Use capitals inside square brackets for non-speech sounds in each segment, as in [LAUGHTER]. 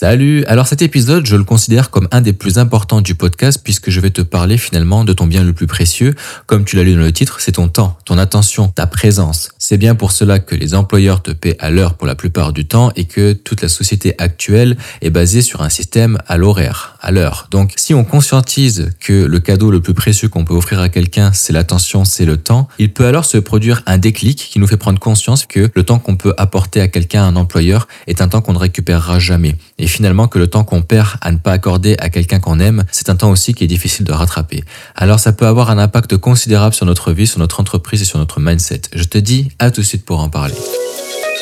Salut Alors cet épisode, je le considère comme un des plus importants du podcast puisque je vais te parler finalement de ton bien le plus précieux. Comme tu l'as lu dans le titre, c'est ton temps, ton attention, ta présence. C'est bien pour cela que les employeurs te paient à l'heure pour la plupart du temps et que toute la société actuelle est basée sur un système à l'horaire, à. Donc si on conscientise que le cadeau le plus précieux qu'on peut offrir à quelqu'un, c'est l'attention, c'est le temps, il peut alors se produire un déclic qui nous fait prendre conscience que le temps qu'on peut apporter à quelqu'un, un employeur, est un temps qu'on ne récupérera jamais et finalement que le temps qu'on perd à ne pas accorder à quelqu'un qu'on aime, c'est un temps aussi qui est difficile de rattraper. Alors ça peut avoir un impact considérable sur notre vie, sur notre entreprise et sur notre mindset. Je te dis à tout de suite pour en parler.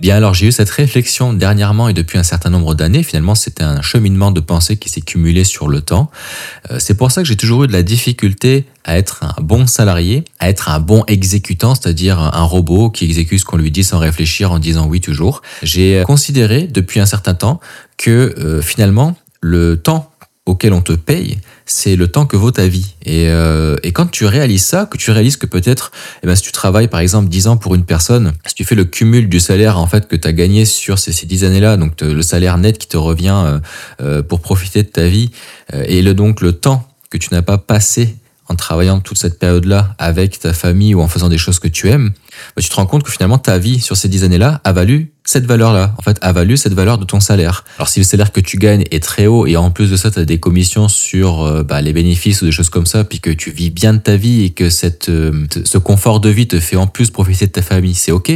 Bien alors j'ai eu cette réflexion dernièrement et depuis un certain nombre d'années, finalement c'était un cheminement de pensée qui s'est cumulé sur le temps. Euh, c'est pour ça que j'ai toujours eu de la difficulté à être un bon salarié, à être un bon exécutant, c'est-à-dire un robot qui exécute ce qu'on lui dit sans réfléchir en disant oui toujours. J'ai considéré depuis un certain temps que euh, finalement le temps auquel on te paye, c'est le temps que vaut ta vie. Et, euh, et, quand tu réalises ça, que tu réalises que peut-être, eh ben, si tu travailles par exemple 10 ans pour une personne, si tu fais le cumul du salaire en fait que tu as gagné sur ces, ces 10 années-là, donc le salaire net qui te revient euh, euh, pour profiter de ta vie, et le, donc le temps que tu n'as pas passé en travaillant toute cette période-là avec ta famille ou en faisant des choses que tu aimes, bah, tu te rends compte que finalement ta vie sur ces dix années-là a valu cette valeur-là, en fait, a valu cette valeur de ton salaire. Alors si le salaire que tu gagnes est très haut et en plus de ça, tu as des commissions sur euh, bah, les bénéfices ou des choses comme ça, puis que tu vis bien de ta vie et que cette, euh, ce confort de vie te fait en plus profiter de ta famille, c'est ok.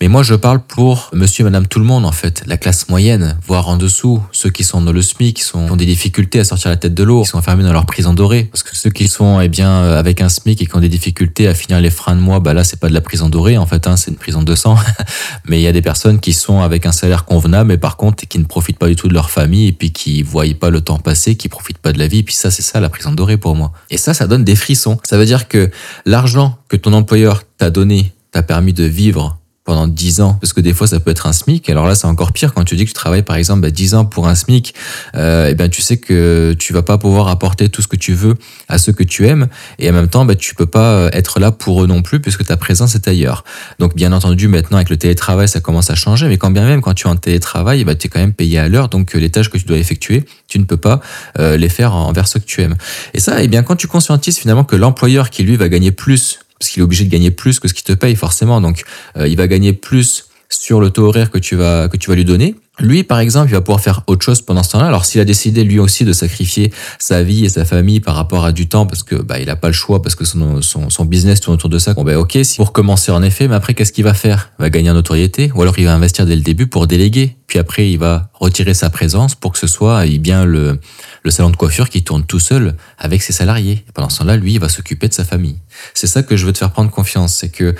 Mais moi, je parle pour monsieur et madame tout le monde, en fait. La classe moyenne, voire en dessous. Ceux qui sont dans le SMIC, qui, sont, ont des difficultés à sortir la tête de l'eau, qui sont enfermés dans leur prison dorée. Parce que ceux qui sont, eh bien, euh, avec un SMIC et qui ont des difficultés à finir les freins de mois, bah là, c'est pas de la prison dorée, en fait, hein, c'est une prison de sang. [LAUGHS] mais il y a des personnes qui sont avec un salaire convenable, mais par contre, qui ne profitent pas du tout de leur famille, et puis qui voient pas le temps passer, qui profitent pas de la vie. Et puis ça, c'est ça, la prison dorée pour moi. Et ça, ça donne des frissons. Ça veut dire que l'argent que ton employeur t'a donné t'a permis de vivre pendant 10 ans, parce que des fois ça peut être un SMIC. Alors là, c'est encore pire quand tu dis que tu travailles par exemple bah, 10 ans pour un SMIC. Euh, et ben tu sais que tu vas pas pouvoir apporter tout ce que tu veux à ceux que tu aimes, et en même temps, bah, tu peux pas euh, être là pour eux non plus, puisque ta présence est ailleurs. Donc bien entendu, maintenant avec le télétravail, ça commence à changer, mais quand bien même quand tu es en télétravail, bah, tu es quand même payé à l'heure, donc euh, les tâches que tu dois effectuer, tu ne peux pas les faire envers ceux que tu aimes. Et ça, et eh bien quand tu conscientises finalement que l'employeur qui lui va gagner plus parce qu'il est obligé de gagner plus que ce qu'il te paye forcément. Donc, euh, il va gagner plus sur le taux horaire que tu vas que tu vas lui donner. Lui, par exemple, il va pouvoir faire autre chose pendant ce temps-là. Alors, s'il a décidé lui aussi de sacrifier sa vie et sa famille par rapport à du temps, parce que bah il a pas le choix, parce que son, son, son business tourne autour de ça. Bon ben ok, si pour commencer en effet, mais après qu'est-ce qu'il va faire? Il va gagner en notoriété, ou alors il va investir dès le début pour déléguer. Puis après, il va retirer sa présence pour que ce soit eh bien le le salon de coiffure qui tourne tout seul avec ses salariés. Pendant ce temps-là, lui, il va s'occuper de sa famille. C'est ça que je veux te faire prendre confiance, c'est que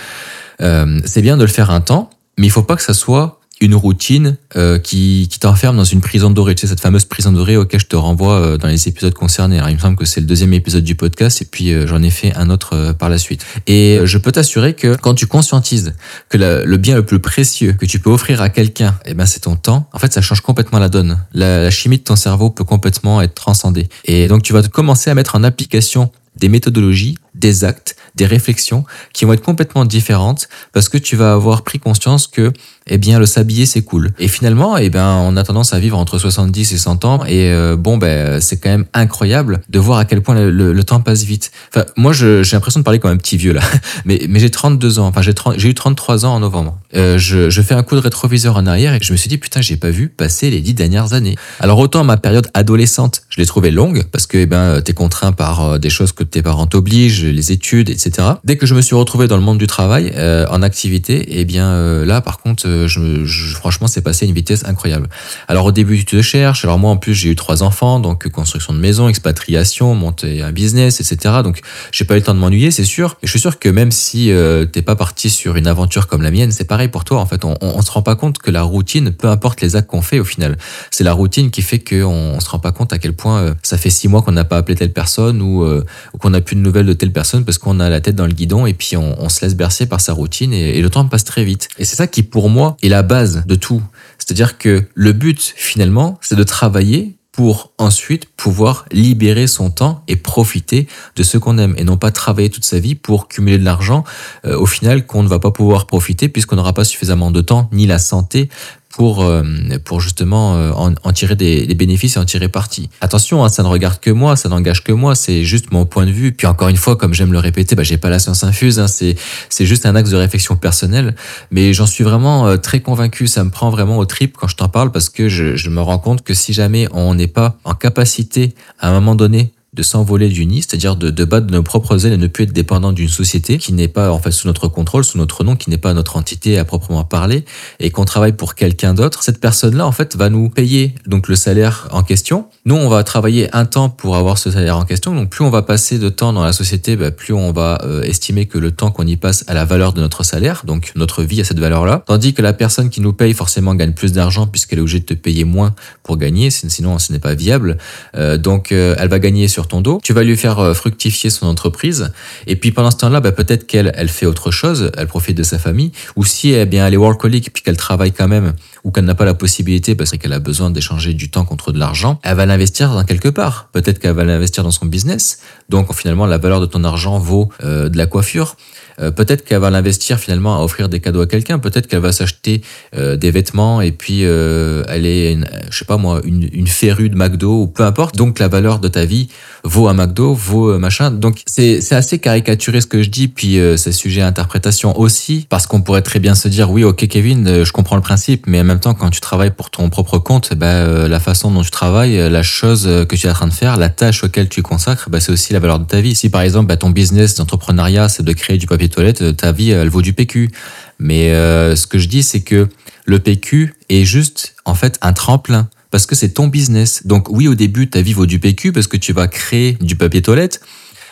euh, c'est bien de le faire un temps, mais il faut pas que ça soit une routine euh, qui, qui t'enferme dans une prison dorée. Tu sais, cette fameuse prison dorée auquel je te renvoie euh, dans les épisodes concernés. Il me semble que c'est le deuxième épisode du podcast et puis euh, j'en ai fait un autre euh, par la suite. Et je peux t'assurer que quand tu conscientises que le bien le plus précieux que tu peux offrir à quelqu'un, eh ben, c'est ton temps, en fait, ça change complètement la donne. La chimie de ton cerveau peut complètement être transcendée. Et donc, tu vas commencer à mettre en application des méthodologies, des actes, des réflexions qui vont être complètement différentes parce que tu vas avoir pris conscience que eh bien le s'habiller c'est cool. Et finalement, eh ben on a tendance à vivre entre 70 et 100 ans et euh, bon ben c'est quand même incroyable de voir à quel point le, temps passe vite. Enfin moi j'ai l'impression de parler comme un petit vieux là, [LAUGHS] mais mais j'ai 32 ans, enfin j'ai eu 33 ans en novembre. Euh, je, fais un coup de rétroviseur en arrière et je me suis dit putain j'ai pas vu passer les dix dernières années. Alors autant ma période adolescente je l'ai trouvée longue parce que eh ben t'es contraint par euh, des choses que tes parents t'obligent, les études etc. Dès que je me suis retrouvé dans le monde du travail en activité, eh bien là par contre je, franchement, c'est passé à une vitesse incroyable. Alors au début, tu te cherches. Alors moi, en plus, j'ai eu trois enfants, donc construction de maison, expatriation, monter un business, etc. Donc j'ai pas eu le temps de m'ennuyer, c'est sûr. Mais je suis sûr que même si euh, t'es pas parti sur une aventure comme la mienne, c'est pareil pour toi. En fait, on, se rend pas compte que la routine, peu importe les actes qu'on fait, au final, c'est la routine qui fait qu'on on se rend pas compte à quel point euh, ça fait six mois qu'on n'a pas appelé telle personne ou, euh, qu'on n'a plus de nouvelles de telle personne parce qu'on a la tête dans le guidon et puis on, se laisse bercer par sa routine et, et le temps passe très vite. Et c'est ça qui, pour moi, est la base de tout. C'est-à-dire que le but, finalement, c'est de travailler pour ensuite pouvoir libérer son temps et profiter de ce qu'on aime et non pas travailler toute sa vie pour cumuler de l'argent euh, au final qu'on ne va pas pouvoir profiter puisqu'on n'aura pas suffisamment de temps ni la santé pour, euh, pour justement euh, en, tirer des, bénéfices et en tirer parti. Attention, hein, ça ne regarde que moi, ça n'engage que moi, c'est juste mon point de vue. Puis encore une fois, comme j'aime le répéter, bah, j'ai pas la science infuse, hein, c'est, c'est juste un axe de réflexion personnelle, mais j'en suis vraiment euh, très convaincu, ça me prend vraiment au trip quand je t'en parle parce que je, je me rends compte que si jamais on n'est pas en capacité à un moment donné de s'envoler du nid, c'est-à-dire de, de, battre nos propres ailes et ne plus être dépendant d'une société qui n'est pas en fait sous notre contrôle, sous notre nom, qui n'est pas notre entité à proprement parler, et qu'on travaille pour quelqu'un d'autre. Cette personne-là, en fait, va nous payer donc le salaire en question. Nous, on va travailler un temps pour avoir ce salaire en question. Donc, plus on va passer de temps dans la société, bah, plus on va euh, estimer que le temps qu'on y passe a la valeur de notre salaire, donc notre vie a cette valeur-là. Tandis que la personne qui nous paye forcément gagne plus d'argent puisqu'elle est obligée de te payer moins pour gagner, sinon ce n'est pas viable. Euh, donc, euh, elle va gagner sur ton dos, tu vas lui faire euh, fructifier son entreprise, et puis pendant ce temps-là, bah, peut-être qu'elle elle fait autre chose, elle profite de sa famille, ou si bien, elle est workaholic puis qu'elle travaille quand même, ou qu'elle n'a pas la possibilité parce qu'elle a besoin d'échanger du temps contre de l'argent, elle va l'investir dans quelque part. Peut-être qu'elle va l'investir dans son business, donc finalement la valeur de ton argent vaut euh, de la coiffure. Euh, peut-être qu'elle va l'investir finalement à offrir des cadeaux à quelqu'un. Peut-être qu'elle va s'acheter euh, des vêtements et puis euh, elle est, une, je sais pas moi, une, une férue de McDo ou peu importe. Donc la valeur de ta vie vaut un McDo, vaut machin. Donc c'est assez caricaturé ce que je dis. Puis c'est sujet à interprétation aussi parce qu'on pourrait très bien se dire oui, ok Kevin, je comprends le principe, mais en même temps quand tu travailles pour ton propre compte, ben, la façon dont tu travailles, la chose que tu es en train de faire, la tâche auquel tu consacres, ben, c'est aussi la valeur de ta vie. Si par exemple ben, ton business d'entrepreneuriat c'est de créer du papier toilettes, euh, ta vie, elle vaut du PQ. Mais euh, ce que je dis, c'est que le PQ est juste, en fait, un tremplin. Parce que c'est ton business. Donc oui, au début, ta vie vaut du PQ parce que tu vas créer du papier toilette.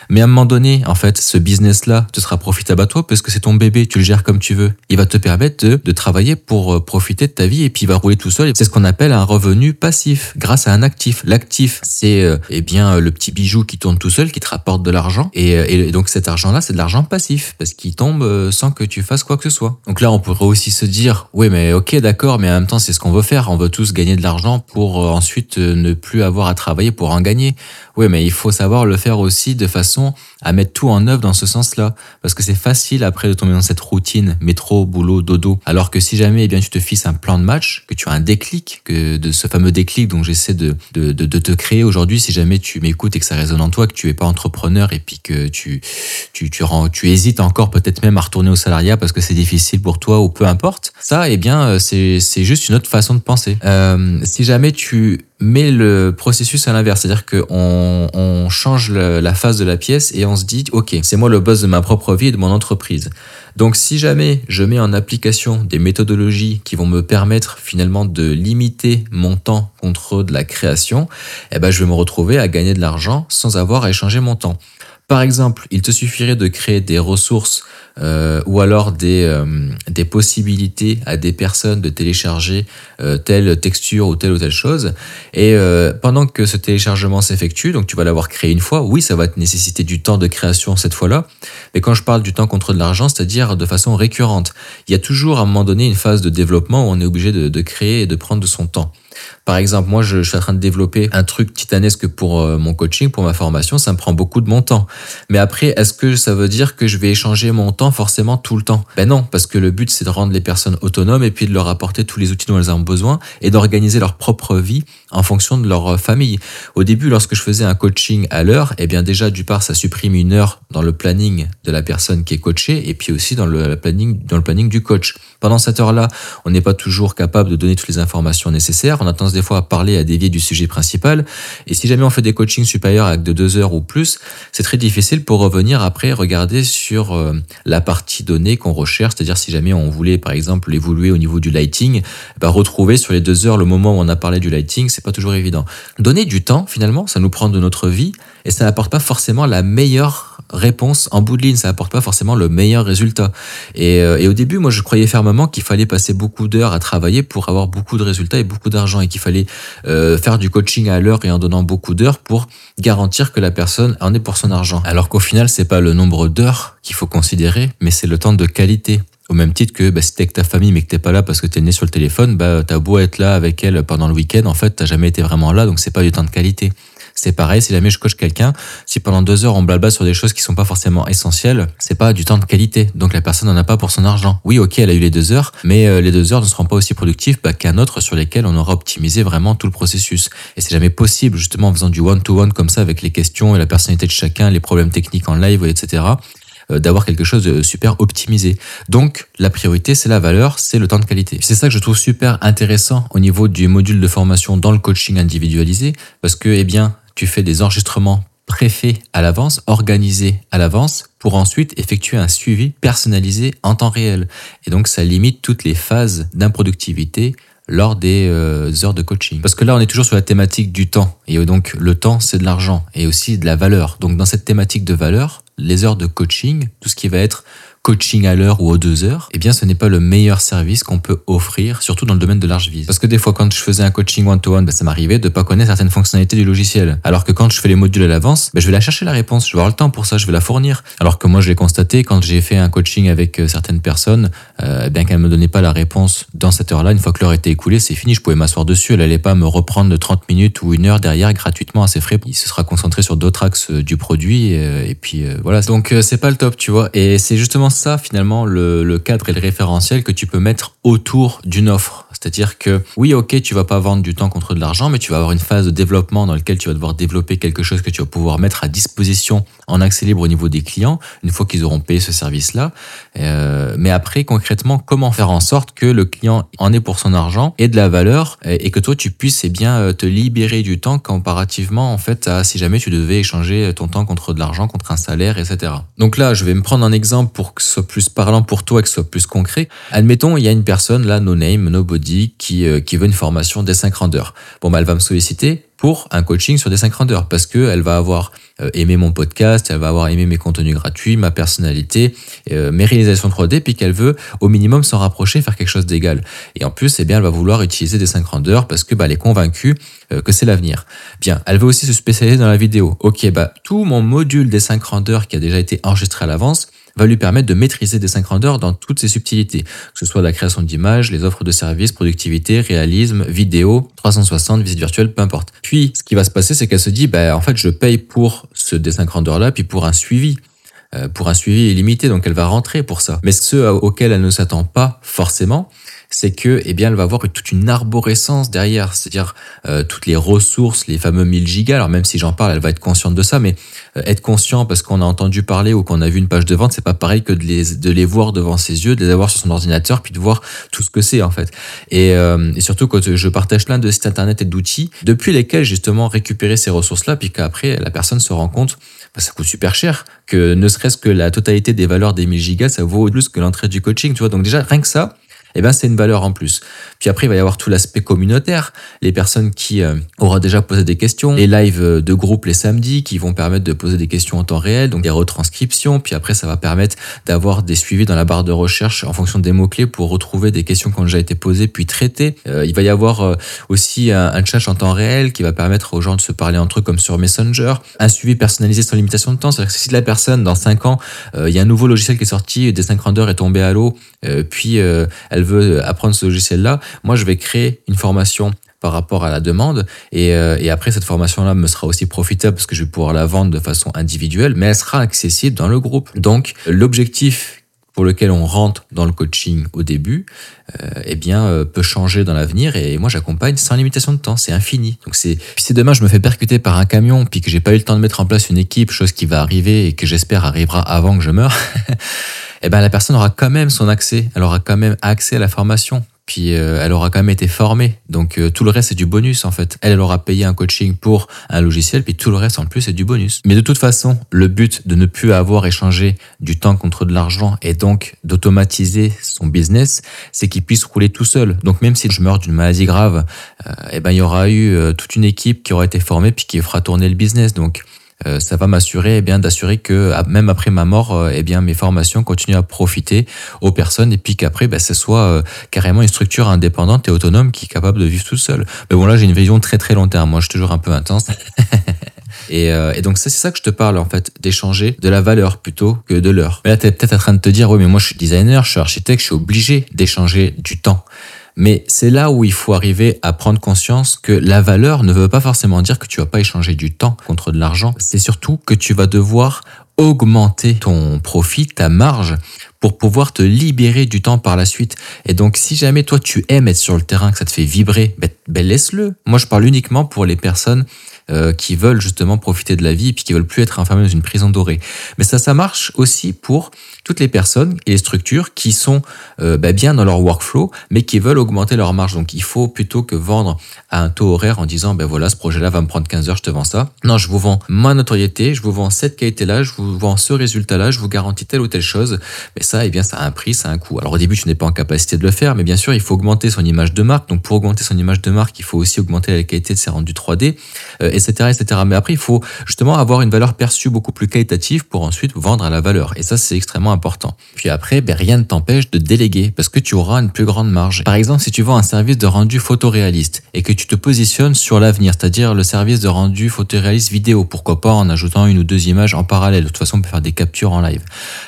Mais à un moment donné, en fait, ce business-là te sera profitable à toi parce que c'est ton bébé, tu le gères comme tu veux. Il va te permettre de, travailler pour euh, profiter de ta vie et puis il va rouler tout seul. C'est ce qu'on appelle un revenu passif grâce à un actif. L'actif, c'est euh, eh bien le petit bijou qui tourne tout seul, qui te rapporte de l'argent. Et, euh, et, donc cet argent-là, c'est de l'argent passif parce qu'il tombe sans que tu fasses quoi que ce soit. Donc là, on pourrait aussi se dire, oui, mais ok, d'accord, mais en même temps, c'est ce qu'on veut faire. On veut tous gagner de l'argent pour ensuite ne plus avoir à travailler pour en gagner. Oui, mais il faut savoir le faire aussi de façon à mettre tout en œuvre dans ce sens-là. Parce que c'est facile après de tomber dans cette routine métro, boulot, dodo. Alors que si jamais eh bien, tu te fixes un plan de match, que tu as un déclic, que de ce fameux déclic dont j'essaie de, de, de, te créer aujourd'hui, si jamais tu m'écoutes et que ça résonne en toi, que tu es pas entrepreneur et puis que tu, tu, tu, rends, tu hésites encore peut-être même à retourner au salariat parce que c'est difficile pour toi ou peu importe, ça, eh bien, euh, c'est, c'est juste une autre façon de penser. Euh, si jamais tu mais le processus à l'inverse, c'est-à-dire qu'on on change la phase de la pièce et on se dit, ok, c'est moi le boss de ma propre vie et de mon entreprise. Donc si jamais je mets en application des méthodologies qui vont me permettre finalement de limiter mon temps contre de la création, eh ben je vais me retrouver à gagner de l'argent sans avoir à échanger mon temps. Par exemple, il te suffirait de créer des ressources euh, ou alors des, euh, des possibilités à des personnes de télécharger euh, telle texture ou telle ou telle chose. Et euh, pendant que ce téléchargement s'effectue, donc tu vas l'avoir créé une fois, oui, ça va te nécessiter du temps de création cette fois-là. Mais quand je parle du temps contre de l'argent, c'est-à-dire de façon récurrente, il y a toujours à un moment donné une phase de développement où on est obligé de, de créer et de prendre de son temps. Par exemple, moi, je, suis en train de développer un truc titanesque pour euh, mon coaching, pour ma formation. Ça me prend beaucoup de mon temps. Mais après, est-ce que ça veut dire que je vais échanger mon temps forcément tout le temps? Ben non, parce que le but, c'est de rendre les personnes autonomes et puis de leur apporter tous les outils dont elles ont besoin et d'organiser leur propre vie en fonction de leur euh, famille. Au début, lorsque je faisais un coaching à l'heure, eh bien déjà, du part, ça supprime une heure dans le planning de la personne qui est coachée et puis aussi dans le planning, dans le planning du coach. Pendant cette heure-là, on n'est pas toujours capable de donner toutes les informations nécessaires. A tendance des fois à parler, à dévier du sujet principal. Et si jamais on fait des coachings supérieurs avec de deux heures ou plus, c'est très difficile pour revenir après regarder sur euh, la partie donnée qu'on recherche. C'est-à-dire si jamais on voulait, par exemple, évoluer au niveau du lighting, bah, retrouver sur les deux heures le moment où on a parlé du lighting, c'est pas toujours évident. Donner du temps, finalement, ça nous prend de notre vie et ça n'apporte pas forcément la meilleure réponse en bout de ligne, ça apporte pas forcément le meilleur résultat. Et, euh, et au début, moi, je croyais fermement qu'il fallait passer beaucoup d'heures à travailler pour avoir beaucoup de résultats et beaucoup d'argent, et qu'il fallait euh, faire du coaching à l'heure et en donnant beaucoup d'heures pour garantir que la personne en est pour son argent. Alors qu'au final, c'est pas le nombre d'heures qu'il faut considérer, mais c'est le temps de qualité Au même titre que bah, si t'es avec ta famille mais que t'es pas là parce que t'es né sur le téléphone, bah, t'as beau être là avec elle pendant le week-end, en fait, t'as jamais été vraiment là, donc c'est pas du temps de qualité. C'est pareil, si jamais je coach quelqu'un, si pendant deux heures on blabla sur des choses qui sont pas forcément essentielles, c'est pas du temps de qualité. Donc la personne n'en a pas pour son argent. Oui, ok, elle a eu les deux heures, mais euh, les deux heures ne seront pas aussi productives bah, qu'un autre sur lesquels on aura optimisé vraiment tout le processus. Et c'est jamais possible, justement, en faisant du one-to-one comme ça avec les questions et la personnalité de chacun, les problèmes techniques en live, etc euh, d'avoir quelque chose de super optimisé. Donc la priorité, c'est la valeur, c'est le temps de qualité. C'est ça que je trouve super intéressant au niveau du module de formation dans le coaching individualisé, parce que, eh bien, tu fais des enregistrements préfaits à l'avance, organisés à l'avance, pour ensuite effectuer un suivi personnalisé en temps réel. Et donc ça limite toutes les phases d'improductivité lors des euh, heures de coaching. Parce que là, on est toujours sur la thématique du temps. Et donc, le temps, c'est de l'argent et aussi de la valeur. Donc, dans cette thématique de valeur, les heures de coaching, tout ce qui va être coaching à l'heure ou aux deux heures, eh bien, ce n'est pas le meilleur service qu'on peut offrir, surtout dans le domaine de large vise. Parce que des fois, quand je faisais un coaching one-to-one, ben, ça m'arrivait de pas connaître certaines fonctionnalités du logiciel. Alors que quand je fais les modules à l'avance, ben, je vais la chercher la réponse, je vais avoir le temps pour ça, je vais la fournir. Alors que moi, je l'ai constaté quand j'ai fait un coaching avec euh, certaines personnes, euh, eh bien qu'elles me donnaient pas la réponse dans cette heure-là, une fois que l'heure était écoulée, c'est fini, je pouvais m'asseoir dessus, elle allait pas me reprendre de 30 minutes ou une heure derrière gratuitement à ses frais. Il se sera concentré sur d'autres axes euh, du produit et, puis voilà. Donc c'est pas le top, tu vois. Et c'est justement ça finalement le cadre et le référentiel que tu peux mettre autour d'une offre. C'est-à-dire que oui, ok, tu vas pas vendre du temps contre de l'argent, mais tu vas avoir une phase de développement dans laquelle tu vas devoir développer quelque chose que tu vas pouvoir mettre à disposition en accès libre au niveau des clients, une fois qu'ils auront payé ce service-là. Euh, mais après, concrètement, comment faire en sorte que le client en ait pour son argent et de la valeur et que toi, tu puisses eh bien, euh, te libérer du temps comparativement, en fait, à si jamais tu devais échanger ton temps contre de l'argent, contre un salaire, etc. Donc là, je vais me prendre un exemple pour que soit plus parlant pour toi, que ce soit plus concret. Admettons, il y a une personne, là, no name, nobody, qui, euh, qui veut une formation des 5 rendeurs. Bon, bah, elle va me solliciter pour un coaching sur des 5 rendeurs parce qu'elle va avoir euh, aimé mon podcast, elle va avoir aimé mes contenus gratuits, ma personnalité, euh, mes réalisations 3D, puis qu'elle veut au minimum s'en rapprocher, faire quelque chose d'égal. Et en plus, eh bien, elle va vouloir utiliser des 5 rendeurs parce que bah, elle est convaincue que c'est l'avenir. Bien, elle veut aussi se spécialiser dans la vidéo. Ok, bah tout mon module des 5 rendeurs qui a déjà été enregistré à l'avance, va lui permettre de maîtriser des 5 rendeurs dans toutes ses subtilités, que ce soit la création d'images, les offres de services, productivité, réalisme, vidéo, 360, visite virtuelle, peu importe. Puis, ce qui va se passer, c'est qu'elle se dit, bah, en fait, je paye pour ce dessin grandeur-là, puis pour un suivi euh, pour un suivi illimité, donc elle va rentrer pour ça. Mais ce auquel elle ne s'attend pas forcément, c'est que, eh bien, elle va avoir toute une arborescence derrière, c'est-à-dire euh, toutes les ressources, les fameux 1000 gigas. Alors même si j'en parle, elle va être consciente de ça, mais euh, être conscient parce qu'on a entendu parler ou qu'on a vu une page de vente, c'est pas pareil que de les, de les voir devant ses yeux, de les avoir sur son ordinateur, puis de voir tout ce que c'est en fait. Et, euh, surtout quand je partage plein de sites internet et d'outils depuis lesquels justement récupérer ces ressources-là, puis qu'après la personne se rend compte, bah, ça coûte super cher, que ne serait-ce que la totalité des valeurs des 1000 gigas, ça vaut plus que l'entrée du coaching, tu vois. Donc déjà rien que ça eh ben c'est une valeur en plus. Puis après, il va y avoir tout l'aspect communautaire, les personnes qui euh, auront déjà posé des questions, les lives euh, de groupe les samedis qui vont permettre de poser des questions en temps réel, donc des retranscriptions. Puis après, ça va permettre d'avoir des suivis dans la barre de recherche en fonction des mots-clés pour retrouver des questions qui ont déjà été posées puis traitées. Euh, il va y avoir aussi un, chat en temps réel qui va permettre aux gens de se parler entre eux comme sur Messenger. Un suivi personnalisé sans limitation de temps, c'est-à-dire que si la personne, dans 5 ans, il y a un nouveau logiciel qui est sorti, des 5 rendeurs est tombé à l'eau, puis elle veut apprendre ce logiciel-là, moi, je vais créer une formation par rapport à la demande. Et, euh, et après, cette formation-là me sera aussi profitable parce que je vais pouvoir la vendre de façon individuelle, mais elle sera accessible dans le groupe. Donc, l'objectif pour lequel on rentre dans le coaching au début, euh, eh bien, euh, peut changer dans l'avenir. Et moi, j'accompagne sans limitation de temps. C'est infini. Donc, c'est, si demain je me fais percuter par un camion, puis que j'ai pas eu le temps de mettre en place une équipe, chose qui va arriver et que j'espère arrivera avant que je meure, [LAUGHS] eh ben, la personne aura quand même son accès. Elle aura quand même accès à la formation. Puis euh, elle aura quand même été formée. Donc euh, tout le reste c'est du bonus en fait. Elle, elle aura payé un coaching pour un logiciel, puis tout le reste en plus c'est du bonus. Mais de toute façon, le but de ne plus avoir échangé du temps contre de l'argent et donc d'automatiser son business, c'est qu'il puisse rouler tout seul. Donc même si je meurs d'une maladie grave, euh, eh ben il y aura eu toute une équipe qui aura été formée puis qui fera tourner le business. Donc euh, ça va m'assurer eh bien d'assurer que même après ma mort, euh, eh bien mes formations continuent à profiter aux personnes et puis qu'après, ben, ce soit euh, carrément une structure indépendante et autonome qui est capable de vivre tout seul. Mais bon là, j'ai une vision très très long terme. Moi, je suis toujours un peu intense. [LAUGHS] Et, euh, et donc, c'est ça que je te parle, en fait, d'échanger de la valeur plutôt que de l'heure. Mais là, tu es peut-être en train de te dire, oui, mais moi, je suis designer, je suis architecte, je suis obligé d'échanger du temps. Mais c'est là où il faut arriver à prendre conscience que la valeur ne veut pas forcément dire que tu vas pas échanger du temps contre de l'argent. C'est surtout que tu vas devoir augmenter ton profit, ta marge, pour pouvoir te libérer du temps par la suite. Et donc, si jamais toi tu aimes être sur le terrain, que ça te fait vibrer, ben, ben laisse-le. Moi, je parle uniquement pour les personnes euh, qui veulent justement profiter de la vie et puis qui veulent plus être enfermés dans une prison dorée. Mais ça, ça marche aussi pour toutes les personnes et les structures qui sont euh, bah, bien dans leur workflow, mais qui veulent augmenter leur marge. Donc, il faut plutôt que vendre à un taux horaire en disant, ben voilà, ce projet-là va me prendre 15 heures, je te vends ça. Non, je vous vends ma notoriété, je vous vends cette qualité-là, je vous vends ce résultat-là, je vous garantis telle ou telle chose. Mais ça, eh bien, ça a un prix, ça a un coût. Alors, au début, tu n'es pas en capacité de le faire, mais bien sûr, il faut augmenter son image de marque. Donc, pour augmenter son image de marque, il faut aussi augmenter la qualité de ses rendus 3D etc., etc. Mais après, il faut justement avoir une valeur perçue beaucoup plus qualitative pour ensuite vendre à la valeur. Et ça, c'est extrêmement important. Puis après, ben, rien ne t'empêche de déléguer parce que tu auras une plus grande marge. Par exemple, si tu vends un service de rendu photoréaliste et que tu te positionnes sur l'avenir, c'est-à-dire le service de rendu photoréaliste vidéo, pourquoi pas en ajoutant une ou deux images en parallèle. De toute façon, on peut faire des captures en live.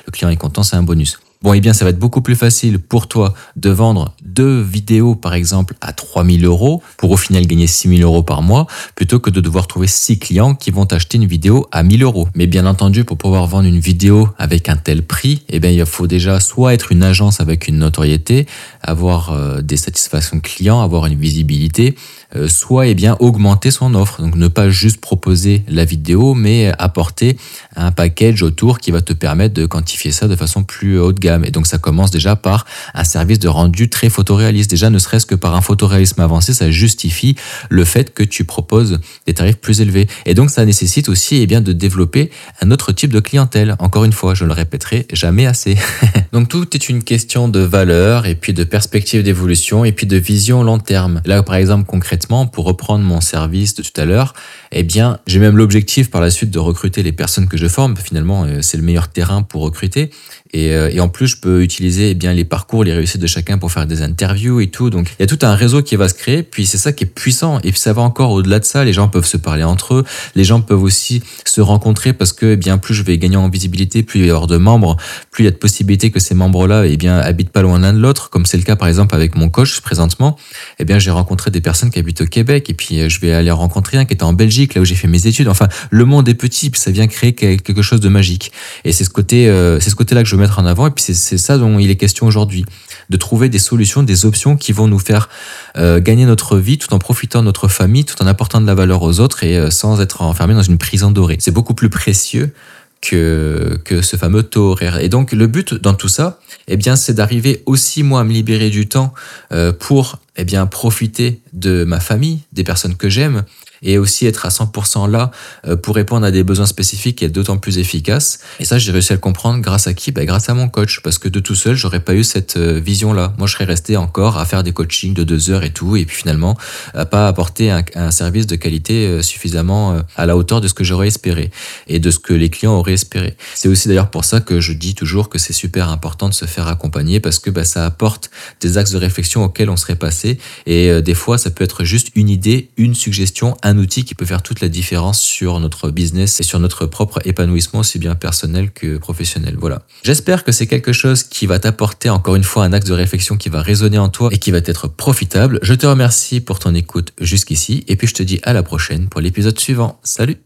Le client est content, c'est un bonus. Bon, eh bien, ça va être beaucoup plus facile pour toi de vendre deux vidéos, par exemple, à 3000 euros pour au final gagner 6000 euros par mois, plutôt que de devoir trouver six clients qui vont acheter une vidéo à 1000 euros. Mais bien entendu, pour pouvoir vendre une vidéo avec un tel prix, eh bien, il faut déjà soit être une agence avec une notoriété, avoir euh, des satisfactions clients, avoir une visibilité, soit eh bien augmenter son offre. Donc ne pas juste proposer la vidéo, mais apporter un package autour qui va te permettre de quantifier ça de façon plus haut de gamme. Et donc ça commence déjà par un service de rendu très photoréaliste. Déjà, ne serait-ce que par un photoréalisme avancé, ça justifie le fait que tu proposes des tarifs plus élevés. Et donc ça nécessite aussi eh bien de développer un autre type de clientèle. Encore une fois, je le répéterai jamais assez. [LAUGHS] donc tout est une question de valeur et puis de perspective d'évolution et puis de vision long terme. Là, par exemple, concrètement pour reprendre mon service de tout à l'heure, eh bien, j'ai même l'objectif par la suite de recruter les personnes que je forme. Finalement, euh, c'est le meilleur terrain pour recruter. Et, euh, en plus, je peux utiliser eh bien les parcours, les réussites de chacun pour faire des interviews et tout. Donc, il y a tout un réseau qui va se créer. Puis c'est ça qui est puissant. Et puis ça va encore au-delà de ça. Les gens peuvent se parler entre eux. Les gens peuvent aussi se rencontrer parce que eh bien plus je vais gagner en visibilité, plus il y avoir de membres, plus il y a de possibilités que ces membres-là eh bien habitent pas loin l'un de l'autre. Comme c'est le cas par exemple avec mon coach présentement. Eh bien, j'ai rencontré des personnes qui habitent au Québec et puis euh, je vais aller rencontrer un qui était en Belgique, là où j'ai fait mes études. Enfin, le monde est petit, puis ça vient créer quelque chose de magique. Et c'est ce côté, euh, c'est ce côté-là que je veux mettre en avant. Et puis c'est ça dont il est question aujourd'hui, de trouver des solutions, des options qui vont nous faire euh, gagner notre vie tout en profitant de notre famille, tout en apportant de la valeur aux autres et euh, sans être enfermé dans une prison dorée. C'est beaucoup plus précieux que, que ce fameux taux horaire. Et donc le but dans tout ça, eh bien, c'est d'arriver aussi moi à me libérer du temps pour eh bien profiter de ma famille, des personnes que j'aime, et aussi être à 100% là euh, pour répondre à des besoins spécifiques et être d'autant plus efficace. Et ça, j'ai réussi à le comprendre grâce à qui? Bah, Grâce à mon coach, parce que de tout seul, j'aurais pas eu cette euh, vision-là. Moi, je serais resté encore à faire des coachings de deux heures et tout, et puis finalement, à pas apporter un, un service de qualité euh, suffisamment à la hauteur de ce que j'aurais espéré et de ce que les clients auraient espéré. C'est aussi d'ailleurs pour ça que je dis toujours que c'est super important de se faire accompagner parce que bah, ça apporte des axes de réflexion auxquels on serait passé et des fois, ça peut être juste une idée, une suggestion, un outil qui peut faire toute la différence sur notre business et sur notre propre épanouissement, aussi bien personnel que professionnel. Voilà. J'espère que c'est quelque chose qui va t'apporter encore une fois un axe de réflexion qui va résonner en toi et qui va être profitable. Je te remercie pour ton écoute jusqu'ici et puis je te dis à la prochaine pour l'épisode suivant. Salut